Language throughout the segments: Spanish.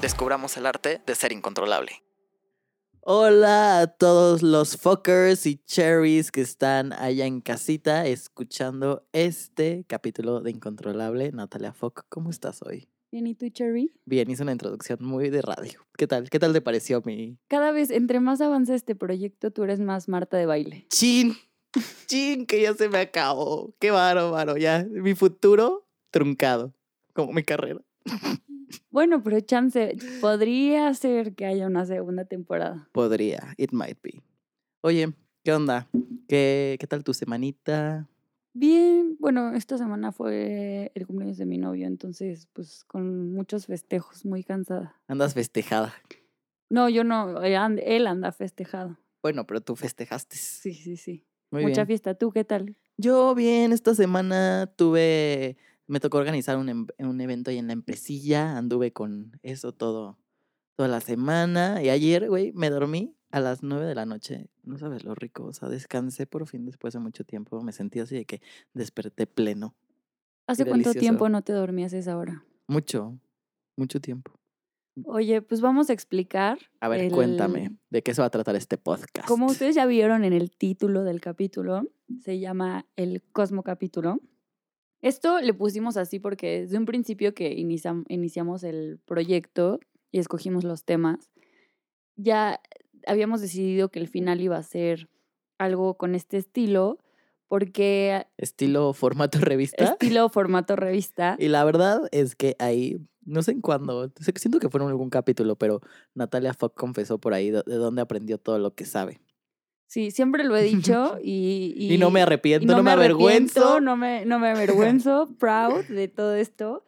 Descubramos el arte de ser incontrolable. Hola a todos los fuckers y cherries que están allá en casita escuchando este capítulo de Incontrolable. Natalia Fock, ¿cómo estás hoy? Bien, ¿y tú, Cherry? Bien, hice una introducción muy de radio. ¿Qué tal? ¿Qué tal te pareció mi Cada vez, entre más avanza este proyecto, tú eres más Marta de baile. chin? Chin, que ya se me acabó. Qué varo, varo. Ya, mi futuro truncado, como mi carrera. Bueno, pero chance, podría ser que haya una segunda temporada. Podría, it might be. Oye, ¿qué onda? ¿Qué, qué tal tu semanita? Bien, bueno, esta semana fue el cumpleaños de mi novio, entonces, pues con muchos festejos, muy cansada. Andas festejada. No, yo no, eh, él anda festejado. Bueno, pero tú festejaste. Sí, sí, sí. Muy Mucha bien. fiesta. ¿Tú qué tal? Yo bien, esta semana tuve, me tocó organizar un, em- un evento ahí en la empresilla, anduve con eso todo, toda la semana y ayer, güey, me dormí a las nueve de la noche, no sabes lo rico, o sea, descansé por fin después de mucho tiempo, me sentí así de que desperté pleno, ¿Hace Qué cuánto delicioso. tiempo no te dormías esa hora? mucho, mucho tiempo. Oye, pues vamos a explicar. A ver, el- cuéntame, ¿de qué se va a tratar este podcast? Como ustedes ya vieron en el título del capítulo, se llama el Cosmo Capítulo. Esto le pusimos así porque desde un principio que iniciam- iniciamos el proyecto y escogimos los temas, ya habíamos decidido que el final iba a ser algo con este estilo, porque Estilo formato revista. estilo formato revista. Y la verdad es que ahí, no sé en cuándo, que siento que fueron algún capítulo, pero Natalia Fock confesó por ahí de dónde aprendió todo lo que sabe. Sí, siempre lo he dicho y... Y, no me arrepiento, no, me avergüenzo. No me, no me avergüenzo, proud de todo esto.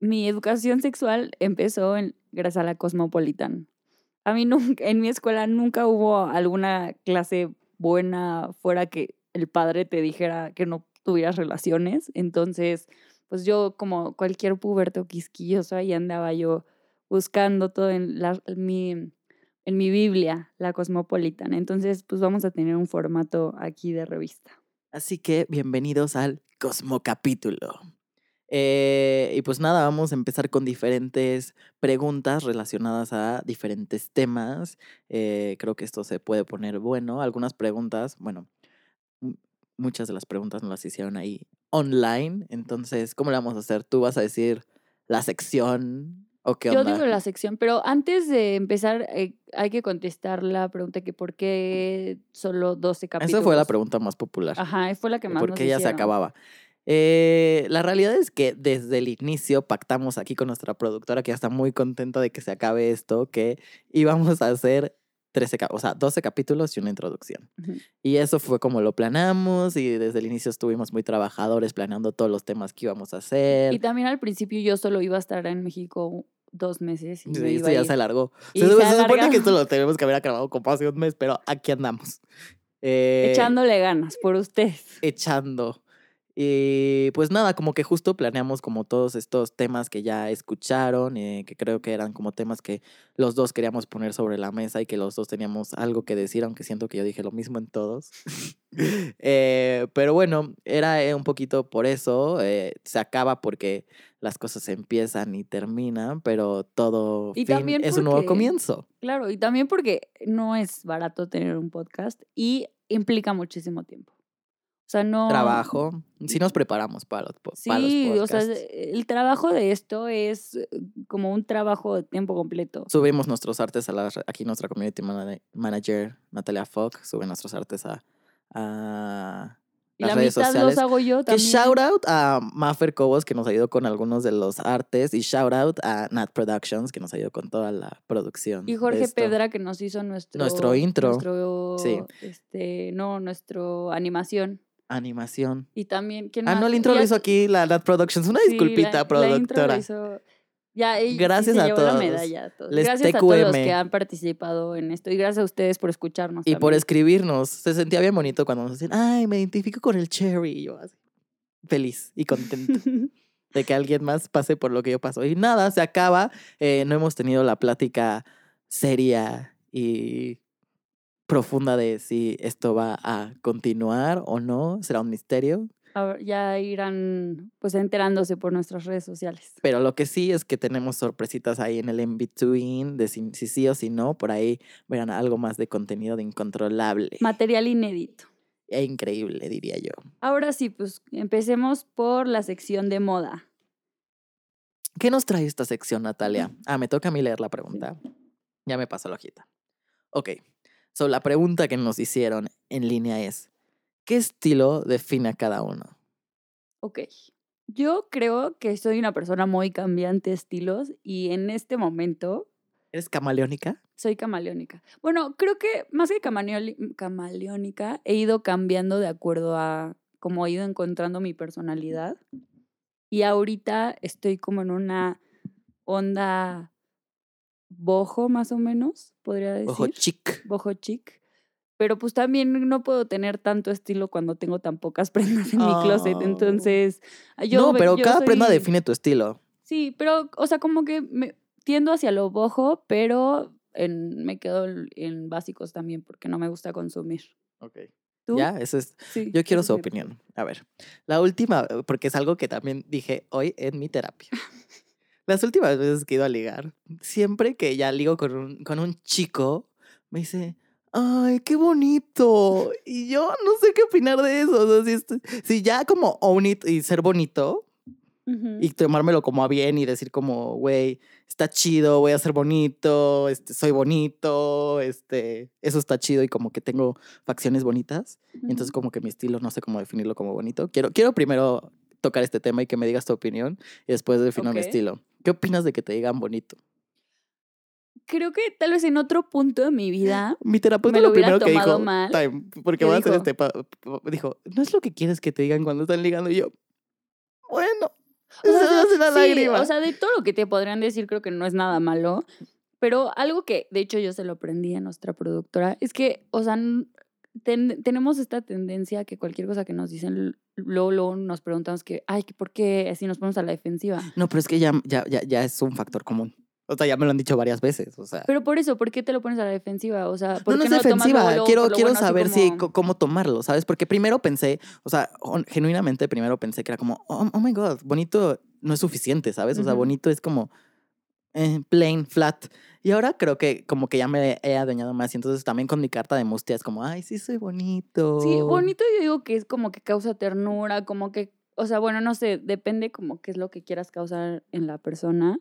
Mi educación sexual empezó en, gracias a la Cosmopolitan. A mí nunca, en mi escuela nunca hubo alguna clase buena fuera que el padre te dijera que no tuvieras relaciones. Entonces, pues yo como cualquier puberto quisquilloso, ahí andaba yo buscando todo en la, mi, en mi Biblia, la Cosmopolitan. Entonces, pues vamos a tener un formato aquí de revista. Así que bienvenidos al Cosmo Capítulo. Eh, y pues nada, vamos a empezar con diferentes preguntas relacionadas a diferentes temas. Eh, creo que esto se puede poner bueno. Algunas preguntas, bueno, muchas de las preguntas nos las hicieron ahí online. Entonces, ¿cómo le vamos a hacer? ¿Tú vas a decir la sección o qué Yo onda? digo la sección, pero antes de empezar eh, hay que contestar la pregunta que por qué solo 12 capítulos. Esa fue la pregunta más popular. Ajá, fue la que más nos porque ya se acababa. Eh, la realidad es que desde el inicio pactamos aquí con nuestra productora, que ya está muy contenta de que se acabe esto, que íbamos a hacer 13, cap- o sea, 12 capítulos y una introducción. Ujú. Y eso fue como lo planeamos y desde el inicio estuvimos muy trabajadores planeando todos los temas que íbamos a hacer. Y también al principio yo solo iba a estar en México dos meses y Sí, me iba esto a ya ir. se alargó. Y Se, se se ha supone que esto lo tenemos que haber acabado como hace un mes, pero aquí andamos. Eh, Echándole ganas por ustedes. echando. Y pues nada, como que justo planeamos como todos estos temas que ya escucharon, eh, que creo que eran como temas que los dos queríamos poner sobre la mesa y que los dos teníamos algo que decir, aunque siento que yo dije lo mismo en todos. Eh, pero bueno, era eh, un poquito por eso, eh, se acaba porque las cosas empiezan y terminan, pero todo Y fin también es un nuevo comienzo. Claro, y también porque no es barato tener un podcast y implica muchísimo tiempo. O sea, no... Trabajo, sí nos preparamos para los, po- para los Sí, o sea, podcasts. el trabajo de esto es eh, como un trabajo de tiempo completo. Subimos nuestros artes a la, aquí nuestra community mana- manager, Natalia Fock, sube nuestros artes a, a Y las la redes mitad sociales. los hago yo Que también. shout out a Maffer Cobos, que nos ayudó con algunos de los artes, y shout out a Nat Productions, que nos ayudó con toda la producción. Y Jorge. Pedra que nos hizo nuestro... Nuestro intro. Nuestro, Sí. este, no, nuestro animación. Animación. Y también... ¿quién Ah, no, más? el intro lo hizo aquí la Nat Productions. Una sí, disculpita, la- la intro lo productora. hizo- Ya, Gracias se a llevó la todos. medalla a todos. Les Gracias a todos los que han participado en esto y gracias a ustedes por escucharnos. Y por escribirnos. Se sentía bien bonito cuando nos decían, ay, me identifico con el Cherry. Y yo así, feliz y contento de que alguien más pase por lo que yo paso. Y nada, se acaba. Eh, no hemos tenido la plática seria y profunda de si esto va a continuar o no. Será un misterio. Ya irán pues enterándose por nuestras redes sociales. Pero lo que sí es que tenemos sorpresitas ahí en el in-between de si, si sí o si no. Por ahí verán algo más de contenido de incontrolable. Material inédito. E increíble, diría yo. Ahora sí, pues empecemos por la sección de moda. ¿Qué nos trae esta sección, Natalia? Ah, me toca a mí leer la pregunta. Ya me pasó la hojita. Ok. So, la pregunta que nos hicieron en línea es: ¿qué estilo define a cada uno? Ok. Yo creo que soy una persona muy cambiante de estilos y en este momento ¿Eres camaleónica? soy camaleónica. Bueno, creo que más que camaleónica, he ido cambiando de acuerdo a cómo he ido encontrando mi personalidad. Y ahorita estoy como en una onda bojo, más o menos, podría decir. Ojo chic. boho chic. Pero pues también no puedo tener tanto estilo cuando tengo tan pocas prendas en mi closet. Oh. Entonces, yo no, pero yo cada prenda define tu estilo. Sí, pero, o sea, como que me tiendo hacia lo bojo, pero en, me quedo en- básicos también porque no me gusta consumir. ¿Tú? Ya, eso es. Sí, Yo quiero su opinión. A ver, la última, porque es algo que también dije hoy en mi terapia. Las últimas veces que he ido a ligar, siempre que ya ligo con un, con un chico, me dice, ay, qué bonito. Y yo no sé qué opinar de eso. O sea, si, est- si ya como own it y ser bonito y tomármelo como a bien y decir como, güey, está chido, voy a ser bonito, este, soy bonito, este, eso está chido y como que tengo facciones bonitas. Y Entonces, Ujú. como que mi estilo, no sé cómo definirlo como bonito. Quiero, quiero primero tocar este tema y que me digas tu opinión y después defino mi Ok. estilo. ¿Qué opinas de que te digan bonito? Creo que tal vez en otro punto de mi vida. Mi terapeuta Me lo lo primero que dijo, mal. time, porque ¿Qué voy a hacer este, dijo, no es lo que quieres que te digan cuando están ligando. Y yo, bueno, O sea, se me hace una sí, lágrima. o sea, de todo lo que te podrían decir, creo que no es nada malo. Pero algo que, de hecho, yo se lo aprendí a nuestra productora, es que, o sea, ten- tenemos esta tendencia que cualquier cosa que nos dicen, luego, luego nos preguntamos que, ay, ¿por qué así nos ponemos a la defensiva? No, pero es que ya, ya, ya, ya es un factor común. O sea, ya me lo han dicho varias veces. O sea, Pero por eso, ¿por qué te lo pones a la defensiva? O sea, ¿por no, no qué es no defensiva. quiero lo quiero bueno, saber si como- cómo tomarlo, ¿sabes? Porque primero pensé, o sea, genuinamente primero pensé que era como, oh, oh my god, bonito no es suficiente, ¿sabes? O sea, bonito es como eh, plain, flat. Y ahora creo que como que ya me he adueñado más. Y entonces también con mi carta de mustia es como, ay, sí soy bonito. Sí, bonito yo digo que es como que causa ternura, como que, o sea, bueno, no sé, depende como qué es lo que quieras causar en la persona,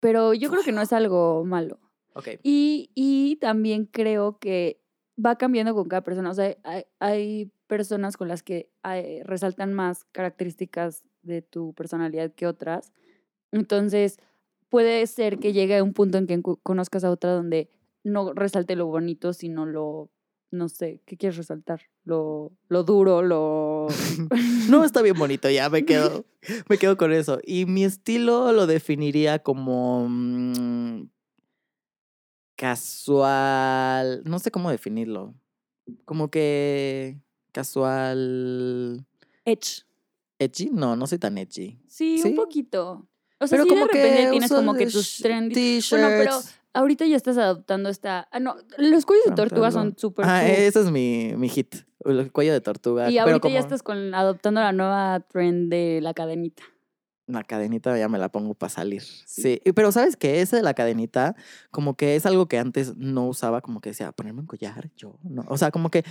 pero yo creo que no es algo malo. Ok. Y, y también creo que va cambiando con cada persona, o sea, hay, hay personas con las que hay- resaltan más características de tu personalidad que otras, entonces puede ser que llegue a un punto en que conozcas a otra donde no resalte lo bonito, sino lo, no sé, ¿qué quieres resaltar? Lo, lo duro, lo... No, está bien bonito, ya me quedo, me quedo con eso. Y mi estilo lo definiría como mm, casual, no sé cómo definirlo. Como que casual, Edge. edgy, no, no soy tan edgy. Sí, ¿Sí? un poquito. O sea, Pero sí como de repente que tienes como que tus trendy... Bueno, pero ahorita ya estás adoptando esta... Ah, no, los cuellos de tortuga son súper Ah, cool. ese es mi, mi hit, el cuello de tortuga. Y pero ahorita ya estás con, adoptando la nueva trend de la cadenita. La cadenita ya me la pongo para salir. Sí. pero ¿sabes qué? Ese de la cadenita, como que es algo que antes no usaba, como que decía, ponerme un collar, yo, no. O sea, como que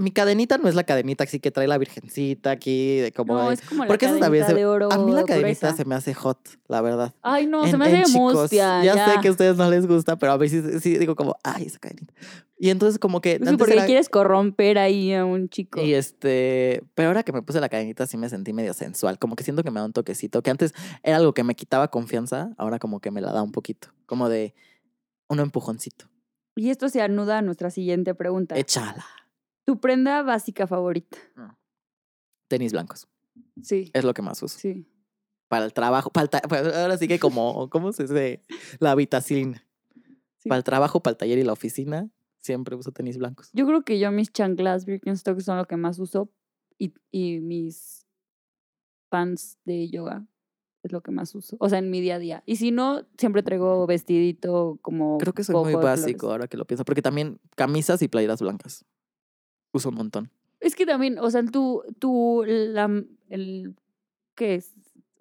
mi cadenita no es la cadenita así que trae la virgencita aquí, de como No, es como la porque cadenita se- de oro A mí la cadenita gruesa. se me hace hot, la verdad. Ay, no, se me hace chicos. mustia. Ya, Ya, sé que a ustedes no les gusta, pero a veces sí, digo como, ay, esa cadenita. Y entonces como que... Sí, porque era- quieres corromper ahí a un chico. y este, pero ahora que me puse la cadenita sí me sentí medio sensual, como que siento que me da un toquecito, que antes era algo que me quitaba confianza, ahora como que me la da un poquito, como de un empujoncito. Y esto se anuda a nuestra siguiente pregunta. Échala. ¿Tu prenda básica favorita? Tenis blancos, Sí, es lo que más uso. sí. Para el trabajo, para el ta- pues, ahora sí que como, ¿cómo se dice? La habitación. Sí. Para el trabajo, para el taller y la oficina, siempre uso tenis blancos. Yo creo que yo mis chanclas Birkenstock son lo que más uso y, y mis pants de yoga es lo que más uso. O sea, en mi día a día. Y si no, siempre traigo vestidito como. Creo que soy muy de flores. básico ahora que lo pienso, porque también camisas y playeras blancas. Uso un montón. Es que también, o sea, tú, tú, la, el, ¿qué es?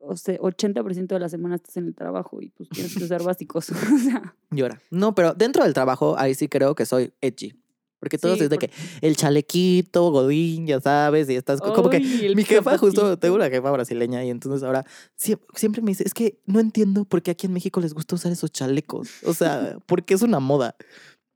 O sea, 80% de la semana estás en el trabajo y pues tienes que usar básicos. o sea, Llora. No, pero dentro del trabajo, ahí sí creo que soy edgy. Porque todos Sí, es de por- que el chalequito, godín, ya sabes, y estás co- como que mi jefa justo, tengo una jefa brasileña y entonces ahora siempre me dice, es que no entiendo por qué aquí en México les gusta usar esos chalecos. O sea, porque es una moda.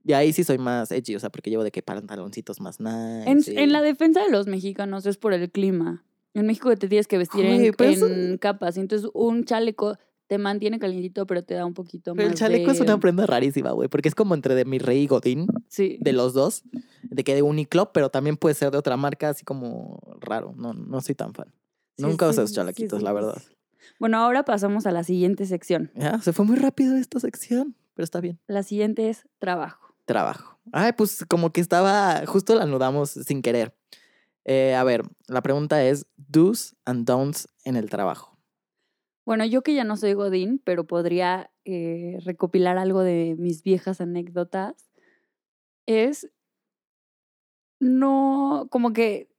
Y ahí sí soy más edgy, o sea, porque llevo de que pantaloncitos más nice. En, la defensa de los mexicanos es por el clima. En México te tienes que vestir en, eso- en capas. Entonces, un chaleco te mantiene calientito, pero te da un poquito Pero más. el chaleco es una prenda rarísima, güey, porque es como entre de mi rey y Godín, Sí. de los dos, de que de Uniqlo, pero también puede ser de otra marca, así como raro. No, no soy tan fan. Sí, Nunca sí, uso esos chalequitos, la verdad. Bueno, ahora pasamos a la siguiente sección. Ya, se fue muy rápido esta sección, pero está bien. La siguiente es trabajo. Trabajo. Ay, pues como que estaba, justo la anudamos sin querer. Eh, a ver, la pregunta es, do's and don'ts en el trabajo. Bueno, yo que ya no soy Godín, pero podría eh, recopilar algo de mis viejas anécdotas, es no, como que,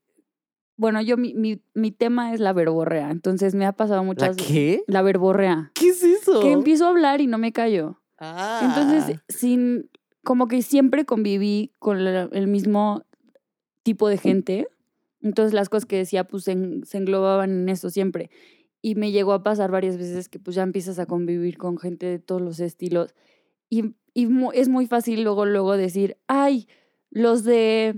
bueno, yo, mi, mi, mi tema es la verborrea, entonces me ha pasado ¿La muchas qué? La verborrea. ¿Qué es eso? Que empiezo a hablar y no me callo. Ah. Entonces, sin, como que siempre conviví con el mismo tipo de gente. Entonces las cosas que decía pues se, en- se englobaban en eso siempre. Y me llegó a pasar varias veces que pues ya empiezas a convivir con gente de todos los estilos. Y, y es muy fácil luego, luego decir, ay, los de...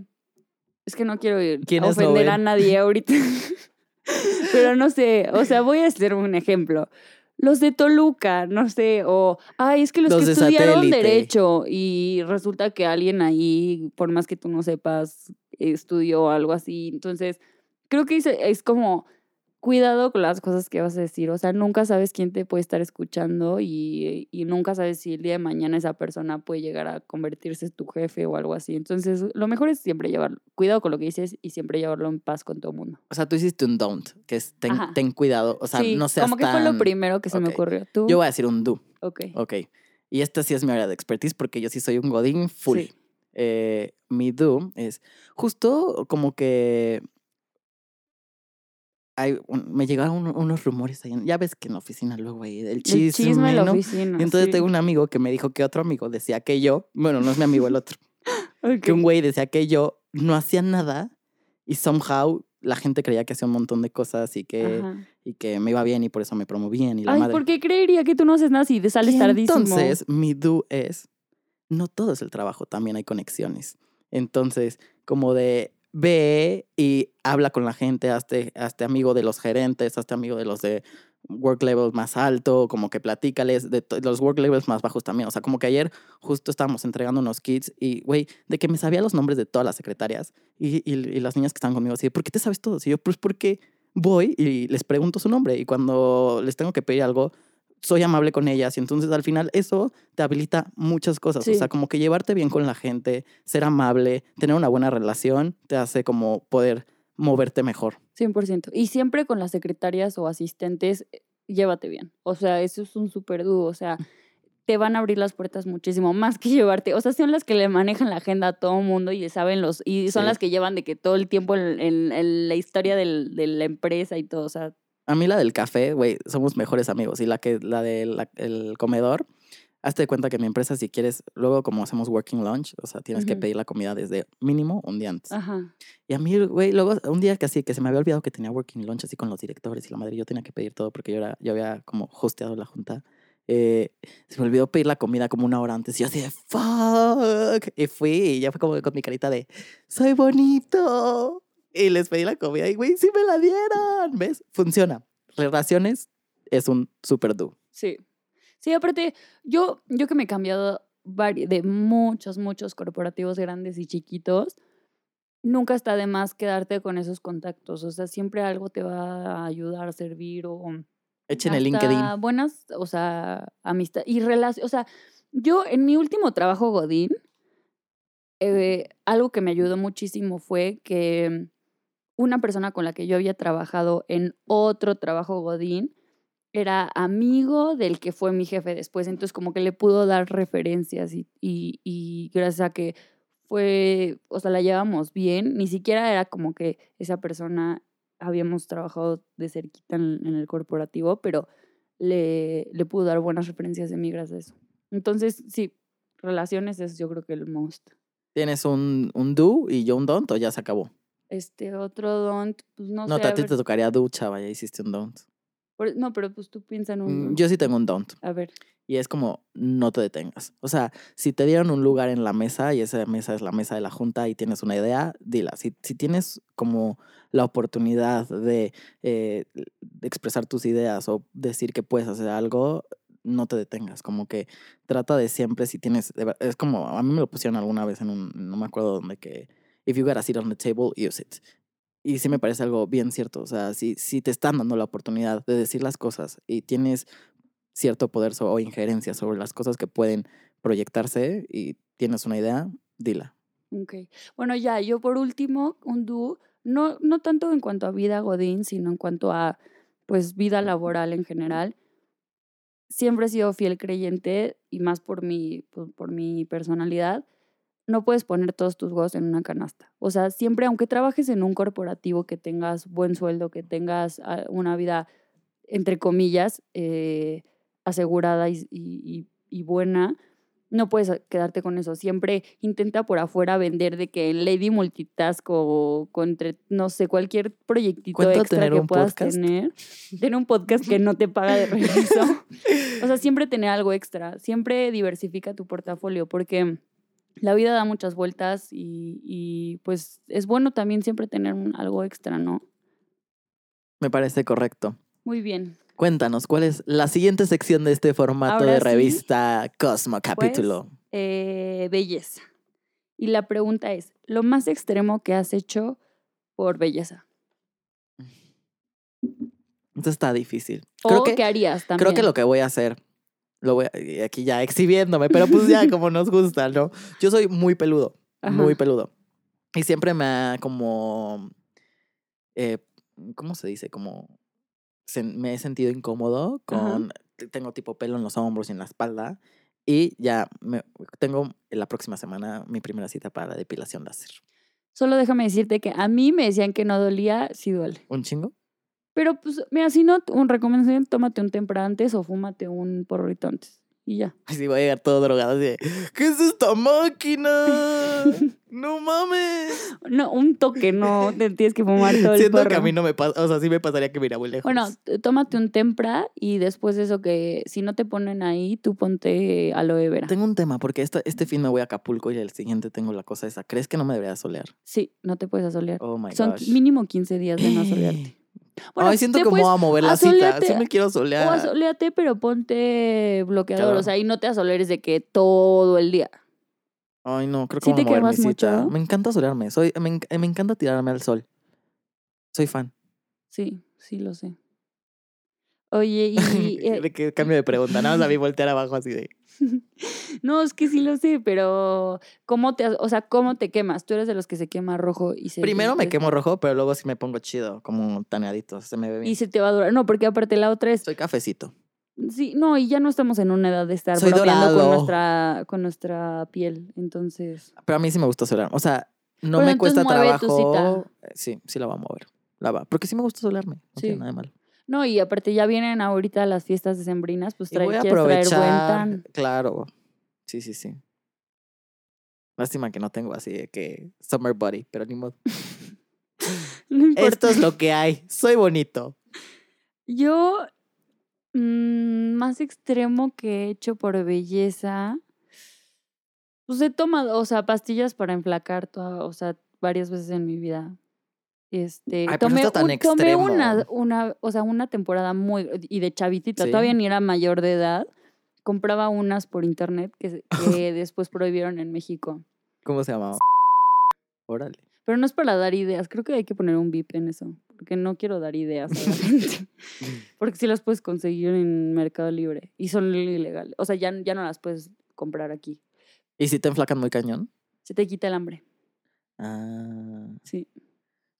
Es que no quiero ir- ¿Quiénes no ofender a nadie ahorita. Pero no sé, o sea, voy a hacer un ejemplo. Los de Toluca, no sé, o, ay, es que los, Los que de estudiaron satélite. derecho y resulta que alguien ahí, por más que tú no sepas, estudió algo así. Entonces, creo que es, es como cuidado con las cosas que vas a decir. O sea, nunca sabes quién te puede estar escuchando y, y nunca sabes si el día de mañana esa persona puede llegar a convertirse en tu jefe o algo así. Entonces, lo mejor es siempre llevar cuidado con lo que dices y siempre llevarlo en paz con todo el mundo. O sea, tú hiciste un don't, que es ten, ten cuidado. O sea, sí, no seas como que fue lo tan- primero que se me ocurrió. ¿Tú? Yo voy a decir un do. Ok. Ok. Y esta sí es mi área de expertise porque yo sí soy un godín full. Sí. Eh, mi do es justo como que hay un- me llegaron un- unos rumores ahí. Ya ves que en la oficina luego hay el El chisme, chisme en la ¿no? oficina. Y entonces sí. tengo un amigo que me dijo que otro amigo decía que yo, bueno, no es mi amigo el otro, Ok. que un güey decía que yo no hacía nada y somehow la gente creía que hacía un montón de cosas y que, Ajá. y que me iba bien y por eso me promovían y la Ay, madre. ¿por qué creería que tú no haces nada si te sales Y tardísimo? Entonces, mi do es, no todo es el trabajo, también hay conexiones. Entonces, como de ve y habla con la gente, hazte, hazte amigo de los gerentes, hazte amigo de los de work level más alto, como que platícales de los work levels más bajos también. O sea, como que ayer justo estábamos entregando unos kits y, güey, de que me sabía los nombres de todas las secretarias y, y, las niñas que están conmigo así, ¿por qué te sabes todo? Y yo, pues porque voy y les pregunto su nombre y cuando les tengo que pedir algo, soy amable con ellas y entonces al final eso te habilita muchas cosas. Sí. O sea, como que llevarte bien con la gente, ser amable, tener una buena relación, te hace como poder moverte mejor. 100%. Y siempre con las secretarias o asistentes, eh, llévate bien. O sea, eso es un súper dúo. O sea, te van a abrir las puertas muchísimo más que llevarte. O sea, son las que le manejan la agenda a todo el mundo y saben los. Y son Sí. las que llevan de que todo el tiempo en, en- en la historia del- de la empresa y todo. O sea, A mí la del café, güey, somos mejores amigos. Y la que la del el comedor, hazte de cuenta que mi empresa, si quieres, luego como hacemos working lunch, o sea, tienes que pedir la comida desde mínimo un día antes. ajá. Y a mí, güey, luego un día que así, que se me había olvidado que tenía working lunch así con los directores y la madre, yo tenía que pedir todo porque yo, era, yo había como hosteado la junta. Eh, se me olvidó pedir la comida como una hora antes y yo así de fuck. Y fui y ya fue como con mi carita de soy bonito. Y les pedí la comida y, güey, sí me la dieron. ¿Ves? Funciona. Relaciones es un super do. Sí. Sí, aparte, yo, yo que me he cambiado de muchos, muchos corporativos grandes y chiquitos, nunca está de más quedarte con esos contactos. O sea, siempre algo te va a ayudar a servir o Echen el LinkedIn. buenas, o sea, amistad y relación, o sea, yo en mi último trabajo Godín, eh, algo que me ayudó muchísimo fue que una persona con la que yo había trabajado en otro trabajo Godín era amigo del que fue mi jefe después, entonces como que le pudo dar referencias y, y, y gracias a que fue, o sea, la llevamos bien, ni siquiera era como que esa persona habíamos trabajado de cerquita en, en el corporativo, pero le, le pudo dar buenas referencias de mí gracias a eso. Entonces, sí, relaciones es yo creo que el most. ¿Tienes un, un do y yo un don't o ya se acabó? Este otro don't, pues no, No, sé. te- a ti te tocaría do, chava, ya hiciste un don't. por- no, pero pues tú piensa en un. Mm, don't. Yo sí tengo un don't. A ver. Y es como, no te detengas. O sea, si te dieron un lugar en la mesa y esa mesa es la mesa de la junta y tienes una idea, dila. Si, si tienes como la oportunidad de, eh, de expresar tus ideas o decir que puedes hacer algo, no te detengas. Como que trata de siempre, si tienes, es como, a mí me lo pusieron alguna vez en un, no me acuerdo dónde, que, if you got a seat on the table, use it. Y sí me parece algo bien cierto. O sea, si, si te están dando la oportunidad de decir las cosas y tienes cierto poder so- o injerencia sobre las cosas que pueden proyectarse y tienes una idea, dila. Ok. Bueno, ya, yo por último, un do, no, no tanto en cuanto a vida Godín, sino en cuanto a pues vida laboral en general. Siempre he sido fiel creyente y más por mi, por, por mi personalidad. No puedes poner todos tus huevos en una canasta. O sea, siempre, aunque trabajes en un corporativo, que tengas buen sueldo, que tengas ah, una vida, entre comillas, eh, asegurada y, y- y buena, no puedes quedarte con eso. Siempre intenta por afuera vender de que en Lady Multitask o con entre, no sé, cualquier proyectito ¿Cuenta extra tener que puedas podcast? tener. Tener un podcast que no te paga de regreso. o sea, siempre tener algo extra. Siempre diversifica tu portafolio porque la vida da muchas vueltas y, y, pues es bueno también siempre tener un- algo extra, ¿no? Me parece correcto. Muy bien. Cuéntanos, ¿cuál es la siguiente sección de este formato Ahora de sí, revista Cosmo capítulo? Eh, belleza. Y la pregunta es, ¿lo más extremo que has hecho por belleza? Esto está difícil. ¿O Creo que, qué harías también? creo que lo que voy a hacer, lo voy a- y aquí ya exhibiéndome, pero pues ya como nos gusta, ¿no? Yo soy muy peludo, muy Ajá. peludo. Y siempre me ha como, eh, ¿cómo se dice? Como sen- me he sentido incómodo Ajá. con, te- tengo tipo pelo en los hombros y en la espalda. Y ya me, tengo la próxima semana mi primera cita para la depilación láser. Solo déjame decirte que a mí me decían que no dolía, sí duele. ¿Un chingo? Pero pues, mira, si no, un recomendación, tómate un tempra antes o fúmate un porrito antes. Y ya. Ay, sí, voy a llegar todo drogado así de, ¿qué es esta máquina? ¡No mames! No, un toque, no te tienes que fumar todo el Siento que a mí no me pasa, o sea, sí me pasaría que me iría muy lejos. Bueno, tómate un tempra y después de eso que si no te ponen ahí, tú ponte aloe vera. Tengo un tema, porque esta, este fin me voy a Acapulco y el siguiente tengo la cosa esa. ¿Crees que no me debería solear? Sí, no te puedes asolear. Oh my Son gosh. mínimo 15 días de no asolearte. Ay, siento que me voy a mover la cita. Sí me quiero O solear. asoleate, pero ponte bloqueador. Claro. O sea, y no te asoleres de que todo el día. Ay, no, creo que ¿Sí voy a te mover mi cita. mucho? Me encanta solearme. Soy, me, me encanta tirarme al sol. Soy fan. Sí, sí lo sé. Oye, y... eh, de que cambio de pregunta. Nada más a mí voltear abajo así de... no, es que sí lo sé, pero ¿cómo te, o sea, cómo te quemas? Tú eres de los que se quema rojo y se... Primero me quemo rojo, pero luego sí me pongo chido, como taneadito. Se me ve bien. Y se te va a durar. No, porque aparte la otra es... Soy cafecito. Sí, no, y ya no estamos en una edad de estar Soy con nuestra, con nuestra piel. Entonces, Pero a mí sí me gusta solearme. O sea, no Bueno, me cuesta trabajo. Eh, Sí, sí la voy a mover. La va. Porque sí me gusta solearme. No tiene nada de malo. No, y aparte ya vienen ahorita las fiestas decembrinas, pues trae, voy a traer buen aprovechar. tan. Claro. Sí, sí, sí. Lástima que no tengo así de que summer body, pero ni modo. No. Esto es lo que hay. Soy bonito. Yo, mm, más extremo que he hecho por belleza, pues he tomado, o sea, pastillas para enflacar, toda, o sea, varias veces en mi vida. Este, Ay, tomé, tan un- tomé una, una, o sea, una temporada muy, y de chavitita, Sí. todavía ni era mayor de edad, compraba unas por internet que, que después prohibieron en México. ¿Cómo se llamaba? Órale. Pero no es para dar ideas. Creo que hay que poner un VIP en eso. Porque no quiero dar ideas a la gente. Porque sí las puedes conseguir en Mercado Libre. Y son ilegales. O sea, ya, ya no las puedes comprar aquí. ¿Y si te enflacan muy cañón? Se te quita el hambre. Ah. Sí.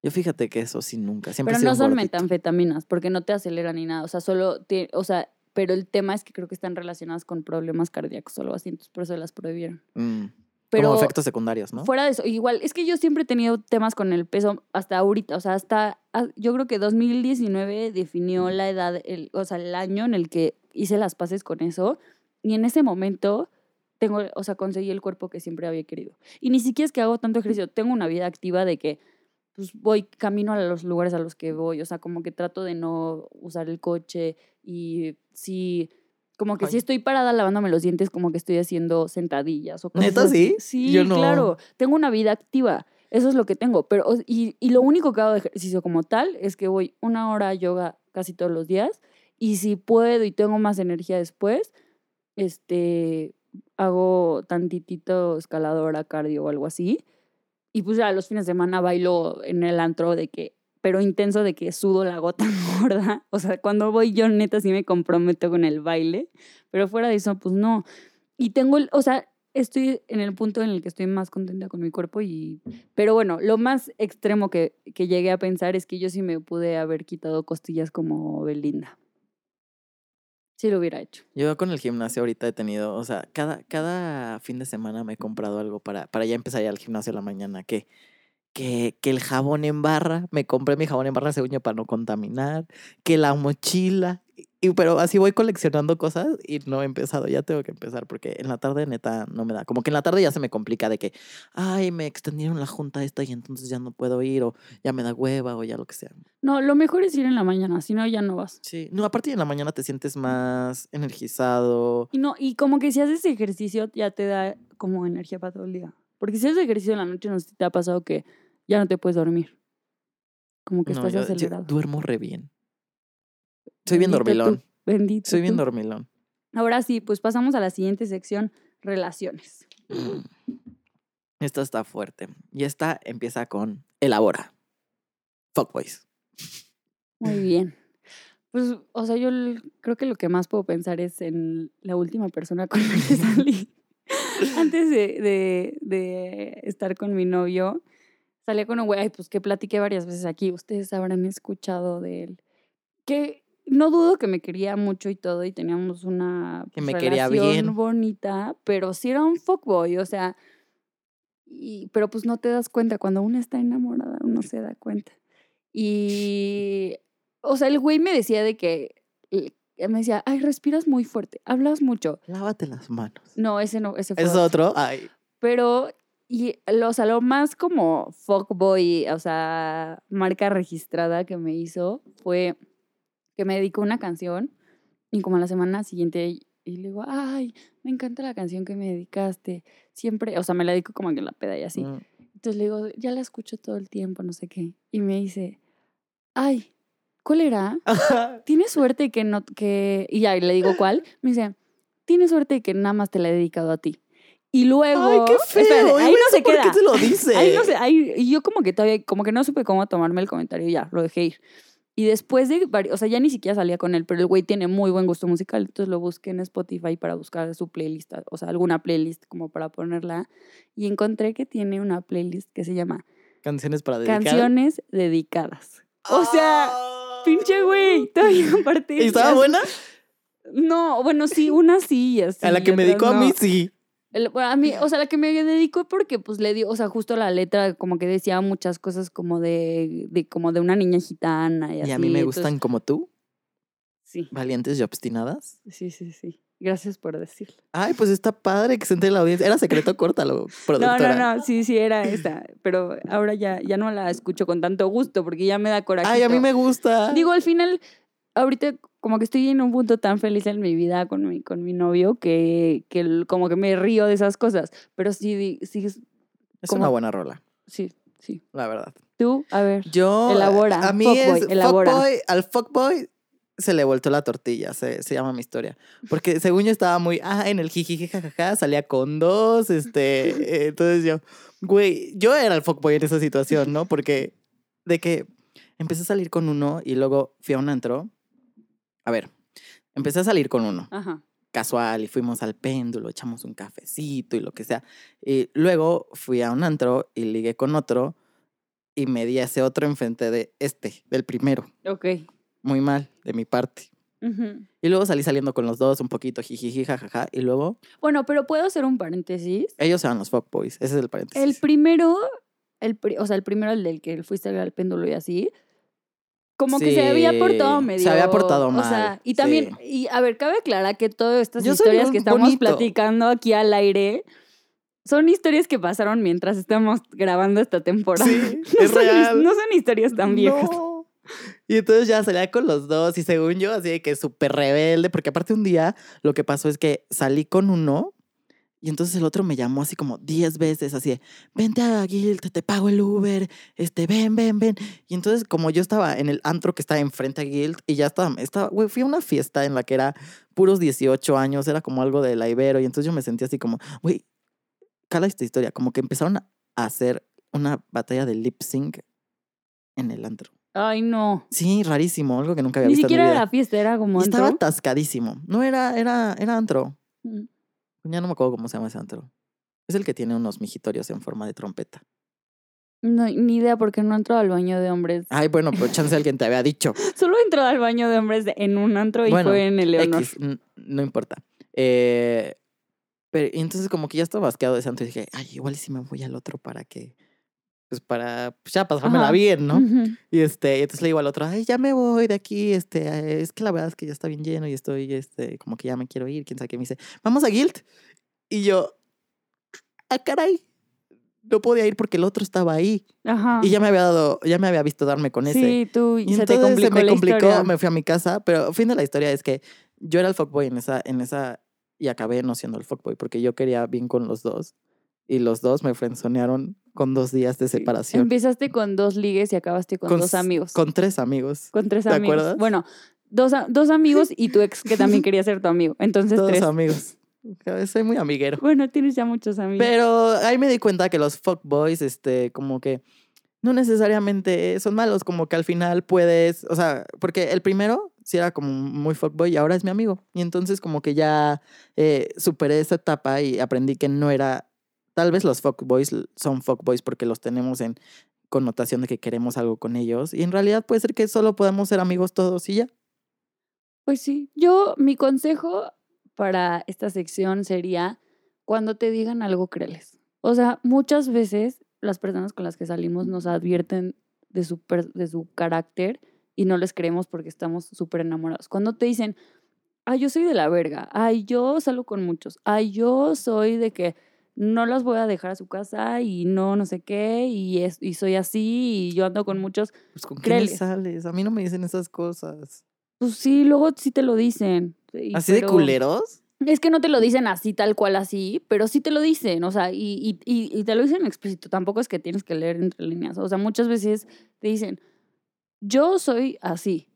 Yo fíjate que eso sí nunca. Siempre Pero he sido no son metanfetaminas. Porque no te aceleran ni nada. O sea, solo. Te, o sea, pero el tema es que creo que están relacionadas con problemas cardíacos o algo así. Entonces por eso las prohibieron. Mm, Pero. Como efectos secundarios, ¿no? Fuera de eso, igual, es que yo siempre he tenido temas con el peso hasta ahorita, o sea, hasta, ah, yo creo que 2019 definió la edad, el, o sea, el año en el que hice las paces con eso, y en ese momento tengo, o sea, conseguí el cuerpo que siempre había querido. Y ni siquiera es que hago tanto ejercicio, tengo una vida activa de que, pues, voy camino a los lugares a los que voy, o sea, como que trato de no usar el coche, y sí... Como que si estoy parada lavándome los dientes, como que estoy haciendo sentadillas o cosas ¿Neta así. sí? Sí, Yo no. claro. Tengo una vida activa. Eso es lo que tengo. Pero, y, y lo único que hago de ejercicio como tal es que voy una hora a yoga casi todos los días. Y si puedo y tengo más energía después, este, hago tantitito escaladora, cardio o algo así. Y pues ya los fines de semana bailo en el antro de que, pero intenso de que sudo la gota gorda. O sea, cuando voy yo neta sí me comprometo con el baile, pero fuera de eso, pues no. Y tengo, el, o sea, estoy en el punto en el que estoy más contenta con mi cuerpo y, pero bueno, lo más extremo que, que llegué a pensar es que yo sí me pude haber quitado costillas como Belinda. Sí lo hubiera hecho. Yo con el gimnasio ahorita he tenido, o sea, cada, cada fin de semana me he comprado algo para, para ya empezar ya al gimnasio en la mañana. Que, que, que el jabón en barra, me compré mi jabón en barra según yo para no contaminar, que la mochila. Y, pero así voy coleccionando cosas y no he empezado, ya tengo que empezar porque en la tarde neta no me da. Como que en la tarde ya se me complica de que, ay, me extendieron la junta esta y entonces ya no puedo ir o ya me da hueva o ya lo que sea. No, lo mejor es ir en la mañana, si no ya no vas. Sí, no, aparte en la mañana te sientes más energizado. Y no, y como que si haces ejercicio ya te da como energía para todo el día. Porque si haces ejercicio en la noche, no sé si te ha pasado que ya no te puedes dormir. Como que No, estás yo- yo acelerado. duermo re bien. Soy bien tú, dormilón. Bendito. Soy bien dormilón. Ahora sí, pues pasamos a la siguiente sección, relaciones. Mm. Esta está fuerte. Y esta empieza con elabora. Fuckboys. Muy bien. Pues, o sea, yo creo que lo que más puedo pensar es en la última persona con la que salí. Antes de, de, de estar con mi novio, salía con un güey, ay, pues que platiqué varias veces aquí, ustedes habrán escuchado de él. Que no dudo que me quería mucho y todo, y teníamos una Que pues, me quería relación bien. bonita, pero sí era un fuckboy, o sea, y, pero pues no te das cuenta, cuando uno está enamorada, uno se da cuenta. Y, o sea, el güey me decía de que, me decía, ay, respiras muy fuerte, hablas mucho. Lávate las manos. No, ese no, ese fue ¿Es otro. otro? Ay. Pero, y, lo- o sea, lo más como fuckboy, o sea, marca registrada que me hizo fue que me dedicó una canción y como a la semana siguiente y, le digo, ay, me encanta la canción que me dedicaste. Siempre, o sea, me la dedico como que en la peda y así. Mm. Entonces le digo, ya la escucho todo el tiempo, no sé qué. Y me dice, ay, ¿cuál era? Tienes suerte que no, que... Y ya, y le digo, ¿cuál? Me dice, tienes suerte que nada más te la he dedicado a ti. Y luego... Ay, qué feo. Espérate, ¿y ahí no se ¿Por queda. qué te lo dice? Ahí no sé, ahí, y yo como que todavía, como que no supe cómo tomarme el comentario y ya, lo dejé ir. Y después de, vari- o sea, ya ni siquiera salía con él, pero el güey tiene muy buen gusto musical, entonces lo busqué en Spotify para buscar su playlist, o sea, alguna playlist como para ponerla, y encontré que tiene una playlist que se llama Canciones para dedicar. Canciones Dedicadas. O sea, Ah. pinche güey, todavía aparte. ¿Y estaba buena? No, bueno, sí, una sí, y así. a la que me dedicó a mí, sí. El- bueno, a mí, o sea, la que me dedicó porque pues le dio, o sea, justo la letra como que decía muchas cosas como de, de como de una niña gitana y así. Y a mí me entonces- gustan como tú, Sí, valientes y obstinadas. sí, sí, sí. Gracias por decirlo. Ay, pues está padre que se entere la audiencia. Era secreto, córtalo, No, productora. no, no, sí, sí, era esta. Pero ahora ya, ya no la escucho con tanto gusto porque ya me da coraje. Ay, a mí me gusta. Digo, al final, ahorita como que estoy en un punto tan feliz en mi vida con mi, con mi novio que, que como que me río de esas cosas. Pero sí, sí, es- es como- una buena rola, sí, sí. la verdad. Tú, a ver. Yo. Elabora, A mí fuckboy, es elabora. fuckboy. Al fuckboy se le voltó la tortilla, se, se llama mi historia. Porque según yo estaba muy, ah, en el jiji, jajaja, salía con dos, este, eh, entonces yo, güey, yo era el fuckboy en esa situación, ¿no? Porque de que empecé a salir con uno y luego fui a un antro. A ver, empecé a salir con uno, Ajá. casual, y fuimos al péndulo, echamos un cafecito y lo que sea. Y luego fui a un antro y ligué con otro y me di a ese otro enfrente de este, del primero. Ok. Muy mal, de mi parte. Ujú. Y luego salí saliendo con los dos un poquito, jijiji, jajaja. Y luego Bueno, pero puedo hacer un paréntesis. ellos eran los fuckboys. Ese es el paréntesis. El primero, el pri- o sea, el primero, el del que fuiste al péndulo y así, como que se había portado se medio. había portado O sea, mal, y también, sí. y a ver, cabe aclarar que todas estas Yo historias que estamos bonito. platicando aquí al aire son historias que pasaron mientras estamos grabando esta temporada. Sí, no, es son, his- real. no son historias tan viejas. No. Y entonces ya salía con los dos y según yo, así de que súper rebelde, porque aparte un día lo que pasó es que salí con uno y entonces el otro me llamó así como 10 veces, así de, vente a Guild, te pago el Uber, este, ven, ven, ven. Y entonces como yo estaba en el antro que estaba enfrente a Guild y ya estaba, estaba, güey, fui a una fiesta en la que era puros 18 años, era como algo de la Ibero y entonces yo me sentí así como, güey, cala esta historia, como que empezaron a hacer una batalla de lip sync en el antro. Ay, no. Sí, rarísimo, algo que nunca había Ni visto siquiera en mi era vida. la fiesta, era como Y estaba antro. atascadísimo. No era, era, era antro. Mm. Ya no me acuerdo cómo se llama ese antro. Es el que tiene unos mijitorios en forma de trompeta. No, ni idea porque no entró al baño de hombres. Ay, bueno, pero chance alguien te había dicho. Solo entró al baño de hombres en un antro y Bueno, fue en el Leonor. X, no importa. Eh, pero entonces como que ya estaba basqueado de ese antro y dije, ay, igual si me voy al otro para que, pues para, pues ya pasármela Ajá. bien, ¿no? Ujú. Y este, y entonces le digo al otro, ay, ya me voy de aquí, este, es que la verdad es que ya está bien lleno y estoy, este, como que ya me quiero ir, quién sabe qué me dice, vamos a Guild. Y yo, ah, caray, no podía ir porque el otro estaba ahí. Ajá. Y ya me había dado, ya me había visto darme con ese. Sí, tú, Y se te entonces complicó se me complicó, historia. me fui a mi casa, pero fin de la historia es que yo era el fuckboy en esa, en esa, y acabé no siendo el fuckboy porque yo quería bien con los dos. Y los dos me frenzonearon con dos días de separación. Empezaste con dos ligues y acabaste con, dos amigos. Con tres amigos. Con tres ¿te amigos. acuerdas? Bueno, dos, dos amigos y tu ex que también quería ser tu amigo. Entonces Todos tres. amigos. Soy muy amiguero. Bueno, tienes ya muchos amigos. Pero ahí me di cuenta que los fuckboys, este, como que no necesariamente son malos, como que al final puedes, o sea, porque el primero sí era como muy fuckboy y ahora es mi amigo. Y entonces como que ya eh, superé esa etapa y aprendí que no era, tal vez los fuckboys son fuckboys porque los tenemos en connotación de que queremos algo con ellos y en realidad puede ser que solo podamos ser amigos todos y ya. Pues sí, yo, mi consejo para esta sección sería, cuando te digan algo, créeles. O sea, muchas veces las personas con las que salimos nos advierten de su, de su carácter y no les creemos porque estamos súper enamorados. Cuando te dicen, ay, yo soy de la verga, ay, yo salgo con muchos, ay, yo soy de que no las voy a dejar a su casa y no, no sé qué, y, es, y soy así, y yo ando con muchos, Pues con quién sales? A mí no me dicen esas cosas. pues sí, luego sí te lo dicen. ¿Así de culeros? Es que no te lo dicen así, tal cual así, pero sí te lo dicen, o sea, y, y, y, y te lo dicen explícito, tampoco es que tienes que leer entre líneas, o sea, muchas veces te dicen, yo soy así,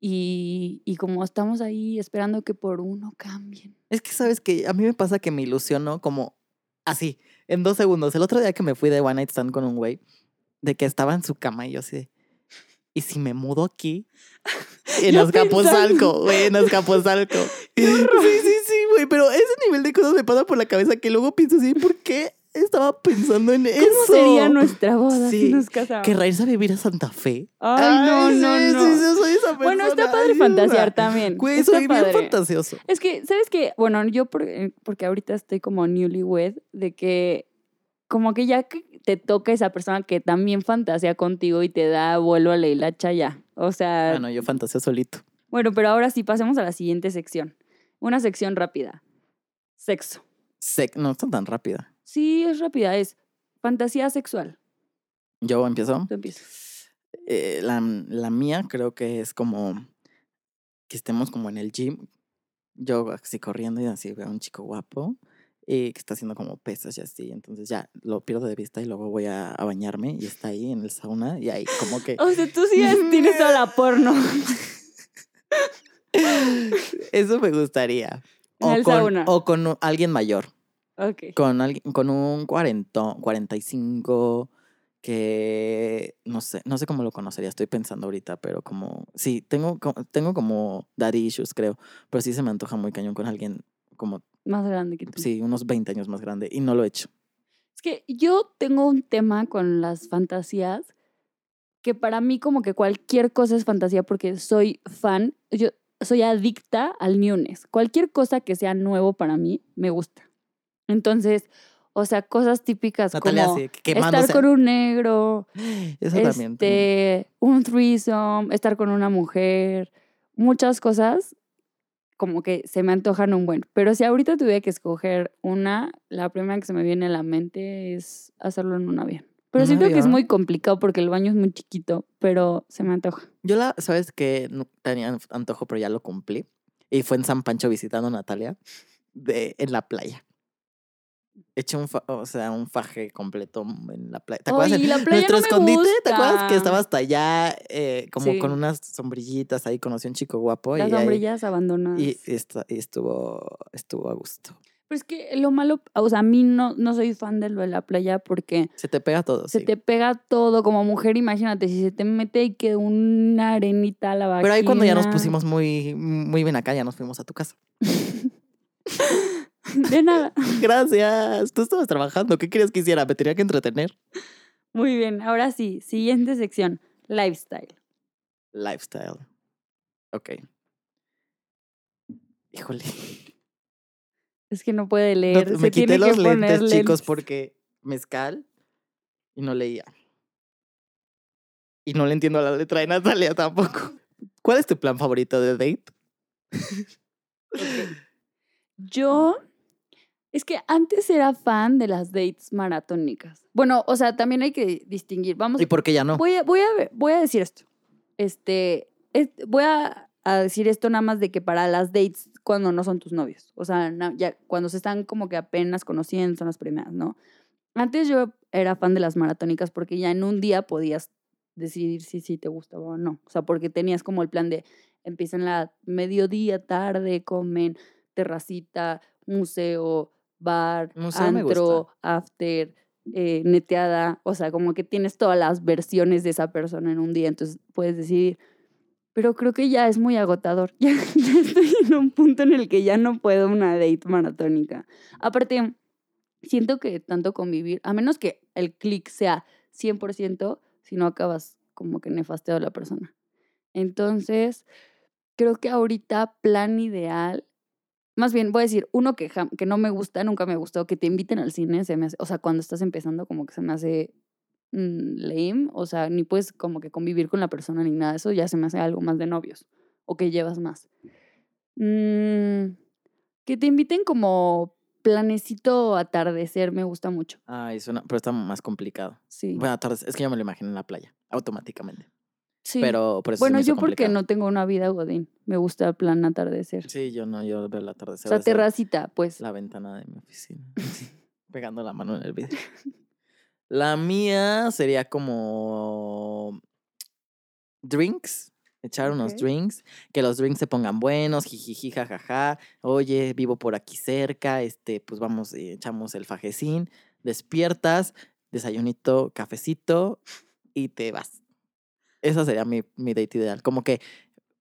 y, y como estamos ahí esperando que por uno cambien. Es que sabes que a mí me pasa que me ilusiono como así, en dos segundos. El otro día que me fui de One Night Stand con un güey, de que estaba en su cama y yo así de, ¿y si me mudo aquí? En Azcapotzalco, güey, en Azcapotzalco. Sí, sí, sí, güey, pero ese nivel de cosas me pasa por la cabeza que luego pienso así, ¿por qué estaba pensando en eso? ¿Cómo sería nuestra boda Sí, si nos casamos? ¿Querrá irse a vivir a Santa Fe? Ay, no, sí, no, sí, no. sí, soy esa bueno, está padre ayuda. fantasear también. Güey, soy bien fantasioso. Es que, ¿sabes qué? Bueno, yo por- eh, porque ahorita estoy como newlywed, de que como que ya que te toca esa persona que también fantasea contigo y te da vuelo a la hilacha ya. O sea, Bueno, yo fantaseo solito. bueno, pero ahora sí pasemos a la siguiente sección. Una sección rápida. Sexo. Sec- no está tan rápida. Sí, es rápida, es fantasía sexual. Yo empiezo. Tú empiezas. Eh, la, la mía creo que es como que estemos como en el gym. Yo así corriendo y así veo a un chico guapo y que está haciendo como pesas y así. Entonces ya lo pierdo de vista y luego voy a, a bañarme y está ahí en el sauna y ahí como que... O sea, tú sí es- tienes toda la porno. Eso me gustaría. En O el con, sauna. o con alguien mayor. Con, alguien, con un 40, 45 que no sé, no sé cómo lo conocería, estoy pensando ahorita, pero como, sí, tengo, tengo como daddy issues, creo, pero sí se me antoja muy cañón con alguien como, Más grande que tú. sí, unos 20 años más grande y no lo he hecho. Es que yo tengo un tema con las fantasías que para mí como que cualquier cosa es fantasía porque soy fan, yo soy adicta al newness. Cualquier cosa que sea nuevo para mí me gusta. Entonces, o sea, cosas típicas Natalia, como sí, estar con un negro, Eso también. tengo. este, un threesome, estar con una mujer, muchas cosas como que se me antojan un buen. Pero si ahorita tuviera que escoger una, la primera que se me viene a la mente es hacerlo en un avión. Pero ¿Un siento que es muy complicado porque el baño es muy chiquito, pero se me antoja. Yo la, ¿sabes que Tenía antojo, pero ya lo cumplí. Y fue en San Pancho visitando a Natalia de, en la playa. Eché un, fa- o sea, un faje completo en la playa. ¿Te acuerdas? En la playa nuestro no me escondite, ¿te acuerdas que estaba hasta allá eh, como Sí. con unas sombrillitas ahí? Conocí a un chico guapo y, Las ahí- sombrillas abandonadas. y, y estuvo, estuvo a gusto. Pero es que lo malo, o sea, a mí no, no soy fan de lo de la playa porque Se te pega todo, se sí. te pega todo como mujer. Imagínate, si se te mete y que una arenita a la vagina. Pero ahí cuando ya nos pusimos muy, muy bien acá, ya nos fuimos a tu casa. De nada. Gracias. Tú estabas trabajando. ¿Qué querías que hiciera? Me tenía que entretener. Muy bien, ahora sí, siguiente sección, lifestyle. Lifestyle. Ok. Híjole. Es que no puede No, leer. me se quité los lentes, chicos, porque mezcal y no leía. Y no le entiendo la letra de Natalia tampoco. ¿Cuál es tu plan favorito de date? Yo, es que antes era fan de las dates maratónicas. Bueno, o sea, también hay que distinguir. Vamos, ¿Y por qué ya no? voy a, voy a, voy a decir esto. Este, es- voy a, a decir esto nada más de que para las dates cuando no son tus novios. O sea, na- ya cuando se están como que apenas conociendo, son las primeras, ¿no? Antes yo era fan de las maratónicas porque ya en un día podías decidir si sí te gustaba o no. O sea, porque tenías como el plan de empiezan la mediodía, tarde, comen, terracita, museo, bar, Museo antro, after, eh, neteada. O sea, como que tienes todas las versiones de esa persona en un día, entonces puedes decidir. Pero creo que ya es muy agotador. Ya, ya estoy en un punto en el que ya no puedo una date maratónica. Aparte, siento que tanto convivir, a menos que el clic sea 100%, si no acabas como que nefasteado a la persona. Entonces, creo que ahorita plan ideal, más bien voy a decir, uno que, que no me gusta, nunca me gustó, que te inviten al cine, se me hace, o sea, cuando estás empezando como que se me hace mm, lame, o sea, ni puedes como que convivir con la persona ni nada, eso ya se me hace algo más de novios, o que llevas más. Mm, que te inviten como planecito atardecer, me gusta mucho. Ay, suena, pero está más complicado. Sí. Bueno, tardes, es que yo me lo imagino en la playa, automáticamente. Sí. Pero por eso bueno, yo porque complicado. no tengo una vida godín, me gusta el plan atardecer. Sí, yo no, yo veo la tarde. o sea, terracita, pues. La ventana de mi oficina. pegando la mano en el vidrio. La mía sería como drinks, echar unos drinks, que los drinks se pongan buenos, jijiji, jajaja. Oye, vivo por aquí cerca, este, pues vamos, y echamos el fajecín, despiertas, desayunito, cafecito y te vas. Esa sería mi, mi date ideal. Como que,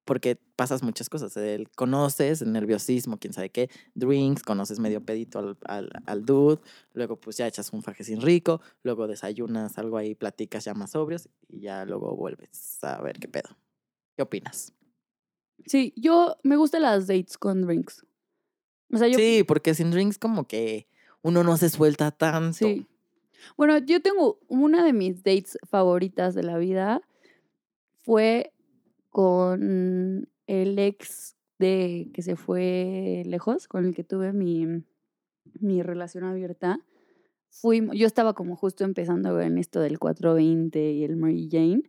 porque pasas muchas cosas. El, conoces, el nerviosismo, quién sabe qué, drinks, conoces medio pedito al, al, al dude, luego pues ya echas un fajecín rico, luego desayunas algo ahí, platicas ya más sobrios y ya luego vuelves a ver qué pedo. ¿Qué opinas? Sí, yo me gustan las dates con drinks. O sea, yo Sí, porque sin drinks como que uno no se suelta tanto. Sí. Bueno, yo tengo una de mis dates favoritas de la vida fue con el ex de que se fue lejos, con el que tuve mi, mi relación abierta. Fuimos, yo estaba como justo empezando en esto del 420 y el Mary Jane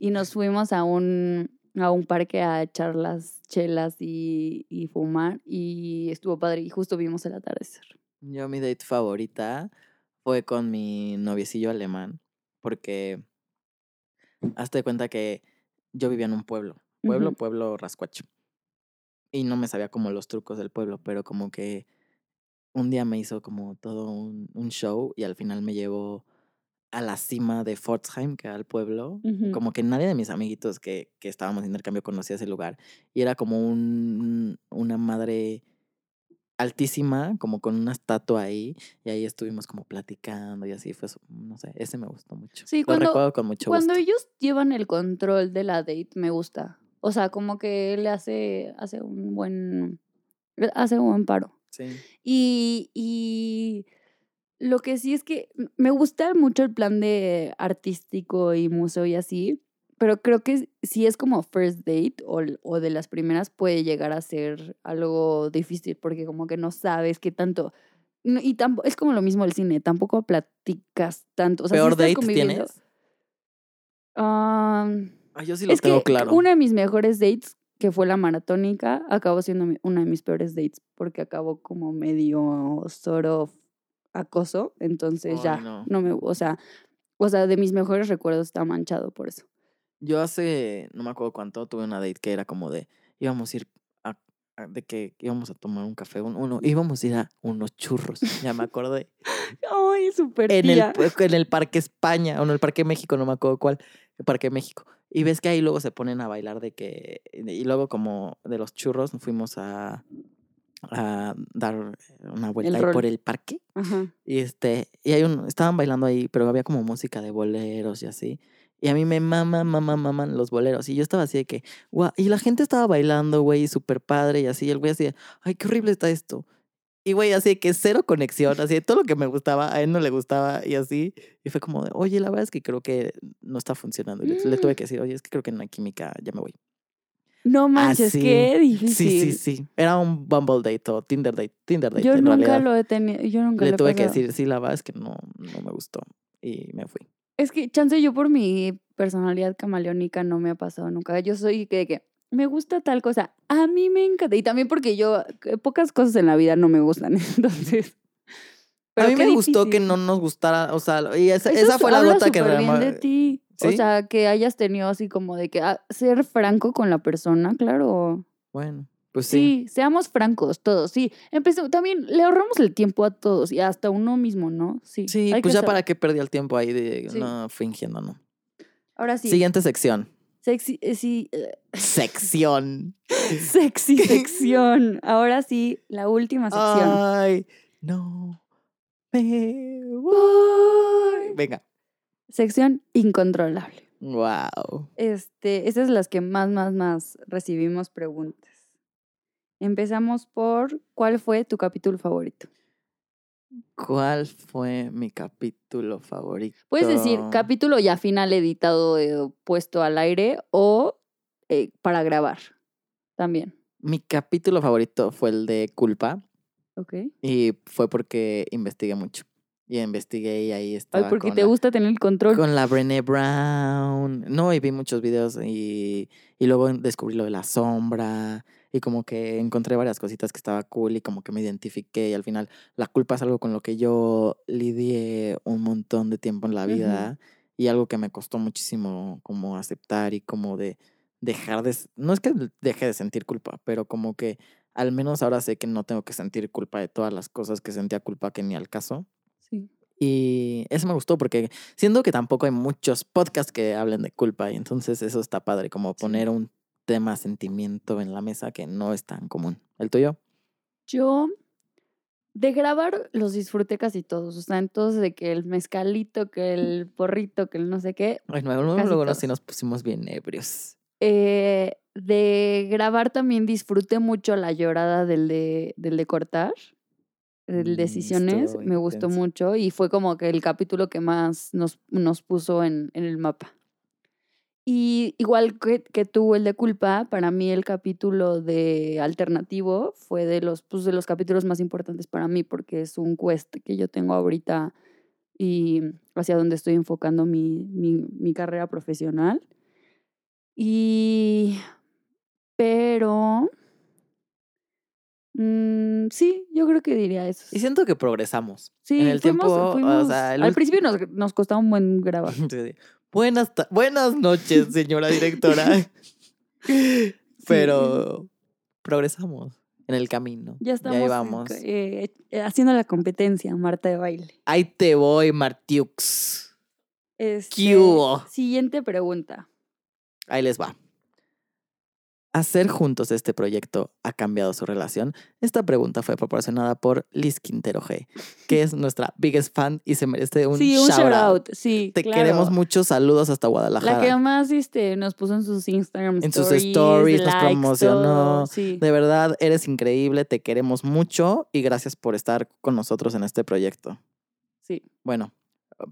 y nos fuimos a un, a un parque a echar las chelas y, y fumar y estuvo padre y justo vimos el atardecer. Yo mi date favorita fue con mi noviecillo alemán, porque hazte cuenta que yo vivía en un pueblo, pueblo, pueblo rascuacho. y no me sabía como los trucos del pueblo, pero como que un día me hizo como todo un, un show y al final me llevó a la cima de Pforzheim, que era el pueblo. Como que nadie de mis amiguitos que, que estábamos en intercambio conocía ese lugar. Y era como un, una madre altísima, como con una estatua ahí. Y ahí estuvimos como platicando y así fue, no sé, ese me gustó mucho. Sí, Lo cuando- recuerdo con mucho Cuando gusto. ellos llevan el control de la date, me gusta. O sea, como que le hace, hace un buen, hace un buen paro. Sí. Y, y lo que sí es que me gusta mucho el plan de artístico y museo y así, pero creo que si es como first date o, o de las primeras puede llegar a ser algo difícil porque como que no sabes qué tanto... Y tampoco, es como lo mismo el cine, tampoco platicas tanto. O sea, ¿Peor estás date tienes? Ah, Ah, yo sí lo es tengo que claro. una de mis mejores dates, que fue la maratónica, acabó siendo una de mis peores dates porque acabó como medio sort of acoso. Entonces ya, no. no. me, o sea, o sea, de mis mejores recuerdos está manchado por eso. Yo hace, no me acuerdo cuánto, tuve una date que era como de, íbamos a ir a, a- de que íbamos a tomar un café, un- uno, íbamos a ir a unos churros, ya me acordé. Ay, súper en el, en el Parque España, o no, el Parque México, no me acuerdo cuál, el Parque México. Y ves que ahí luego se ponen a bailar de que, y luego como de los churros fuimos a, a dar una vuelta ahí por el parque. Ajá. Y este, y hay un, estaban bailando ahí, pero había como música de boleros y así. Y a mí me mama, mama, maman los boleros. Y yo estaba así de que, guau, y la gente estaba bailando, güey, súper padre y así. Y el güey así de, ay, qué horrible está esto. Y güey, así de que cero conexión, así de todo lo que me gustaba, a él no le gustaba y así. Y fue como de, oye, la verdad es que creo que no está funcionando. Y le, le tuve que decir, oye, es que creo que en la química ya me voy. No manches, Así. qué Sí, difícil. sí, sí. Era un Bumble date o Tinder date. Tinder date. Yo en nunca realidad. lo he tenido, yo nunca Le lo he tuve que decir, sí, la verdad es que no, no me gustó. Y me fui. Es que, chance, yo por mi personalidad camaleónica no me ha pasado nunca. Yo soy que, que me gusta tal cosa. A mí me encanta. Y también porque yo, eh, pocas cosas en la vida no me gustan. Entonces. a mí me gustó que no nos gustara, o sea, y esa, esa es- fue la nota que súper bien realmente- de ti. O sea, que hayas tenido así como de que ah, ser franco con la persona, claro. Bueno, pues sí. Sí. seamos francos todos. Sí, empecemos. También le ahorramos el tiempo a todos y hasta uno mismo, ¿no? Sí. Sí, pues ya para qué perdí el tiempo ahí de Sí. no fingiendo, ¿no? Ahora sí. Siguiente sección. Sexy, eh, sí, eh, Sección. sexy sección. Ahora sí, la última sección. Ay, no. Me voy. Venga. Sección incontrolable. Wow. Este, estas es las que más, más, más recibimos preguntas. Empezamos por ¿cuál fue tu capítulo favorito? ¿Cuál fue mi capítulo favorito? Puedes decir capítulo ya final editado, eh, puesto al aire o eh, para grabar también. Mi capítulo favorito fue el de culpa ¿Ok? y fue porque investigué mucho. Y investigué y ahí Ay, estaba. porque con te la- gusta tener el control. Con la Brené Brown. No, y vi muchos videos y, y luego descubrí lo de la sombra. Y como que encontré varias cositas que estaba cool y como que me identifiqué. Y al final, la culpa es algo con lo que yo lidié un montón de tiempo en la vida. Y algo que me costó muchísimo como aceptar y como de dejar de... No es que deje de sentir culpa, pero como que al menos ahora sé que no tengo que sentir culpa de todas las cosas que sentía culpa que ni al caso. Y eso me gustó porque siento que tampoco hay muchos podcasts que hablen de culpa y entonces eso está padre, como poner un tema sentimiento en la mesa que no es tan común. ¿El tuyo? Yo de grabar los disfruté casi todos. O sea, entonces de que el mezcalito, que el porrito, que el no sé qué. Bueno, luego sí nos pusimos bien ebrios. Eh, de grabar también disfruté mucho la llorada del de, del de cortar, Mm, decisiones. estuvo Me gustó intenso. mucho y fue como que el capítulo que más nos, nos puso en, en el mapa. Y igual que, que tú, el de culpa, para mí el capítulo de alternativo fue de los, pues, de los capítulos más importantes para mí porque es un quest que yo tengo ahorita y hacia donde estoy enfocando mi, mi, mi carrera profesional. Y, pero, mm, sí, yo creo que diría eso. Y siento que progresamos. Sí, en el fuimos- tiempo, o fuimos- sea, el al principio nos, nos costaba un buen grabar. Buenas, buenas noches, señora directora. Pero progresamos en el camino. Ya estamos eh, vamos. eh, eh, haciendo la competencia, Marta de baile. Ahí te voy, Martiux. Este. Siguiente pregunta. Ahí les va. ¿Hacer juntos este proyecto ha cambiado su relación? Esta pregunta fue proporcionada por Liz Quintero G, que es nuestra biggest fan y se merece un, sí, un shout, shout out. out. Sí, Te claro. queremos muchos saludos hasta La Guadalajara. que más este, nos puso en sus Instagram En sus stories. stories, nos promocionó. Sí. De verdad, eres increíble, te queremos mucho y gracias por estar con nosotros en este proyecto. sí. Bueno,